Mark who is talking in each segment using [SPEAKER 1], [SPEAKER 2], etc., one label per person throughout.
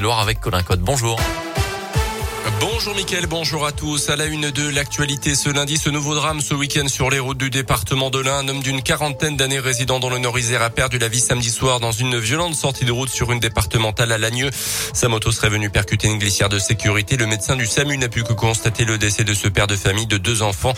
[SPEAKER 1] Loire avec Colin Code. Bonjour.
[SPEAKER 2] Bonjour Mickaël, bonjour à tous. À la une de l'actualité ce lundi, ce nouveau drame ce week-end sur les routes du département de l'Ain. Un homme d'une quarantaine d'années résidant dans le Nord-Isère a perdu la vie samedi soir dans une violente sortie de route sur une départementale à Lagneux. Sa moto serait venue percuter une glissière de sécurité. Le médecin du SAMU n'a pu que constater le décès de ce père de famille de deux enfants.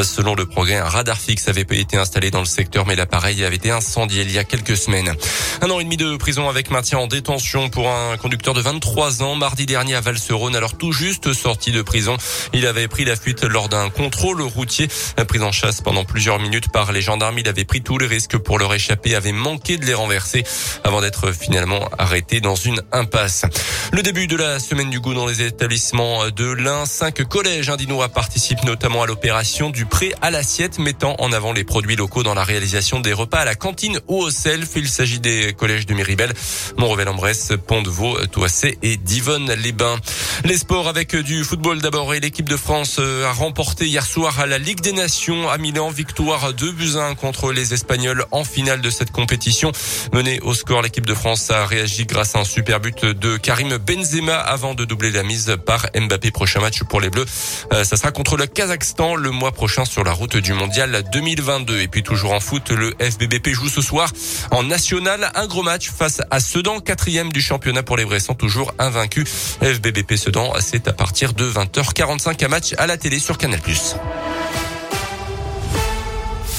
[SPEAKER 2] Selon le progrès, un radar fixe avait été installé dans le secteur, mais l'appareil avait été incendié il y a quelques semaines. Un an et demi de prison avec maintien en détention pour un conducteur de 23 ans mardi dernier à Valserone, alors tout juste sorti de prison. Il avait pris la fuite lors d'un contrôle routier. Pris en chasse pendant plusieurs minutes par les gendarmes, il avait pris tous les risques pour leur échapper, avait manqué de les renverser avant d'être finalement arrêté dans une impasse. Le début de la semaine du goût dans les établissements de l'Ain, cinq collèges indinois participent notamment à l'opération du prêt à l'assiette mettant en avant les produits locaux dans la réalisation des repas à la cantine ou au self. Il s'agit des collèges de Miribel, Montrevel-en-Bresse, Pont-de-Vaux, Toissé et Divonne-les-Bains. Les sports avec du football d'abord et l'équipe de France euh, a remporté hier soir à la Ligue des Nations à Milan victoire 2 buts 1 contre les Espagnols en finale de cette compétition. Menée au score, l'équipe de France a réagi grâce à un super but de Karim Benzema avant de doubler la mise par Mbappé. Prochain match pour les Bleus, euh, ça sera contre le Kazakhstan le mois prochain sur la route du Mondial 2022. Et puis toujours en foot, le FBBP joue ce soir en national un gros match face à Sedan, quatrième du championnat pour les Bressans, toujours invaincu. FBBP C'est à partir de 20h45 un match à la télé sur Canal+.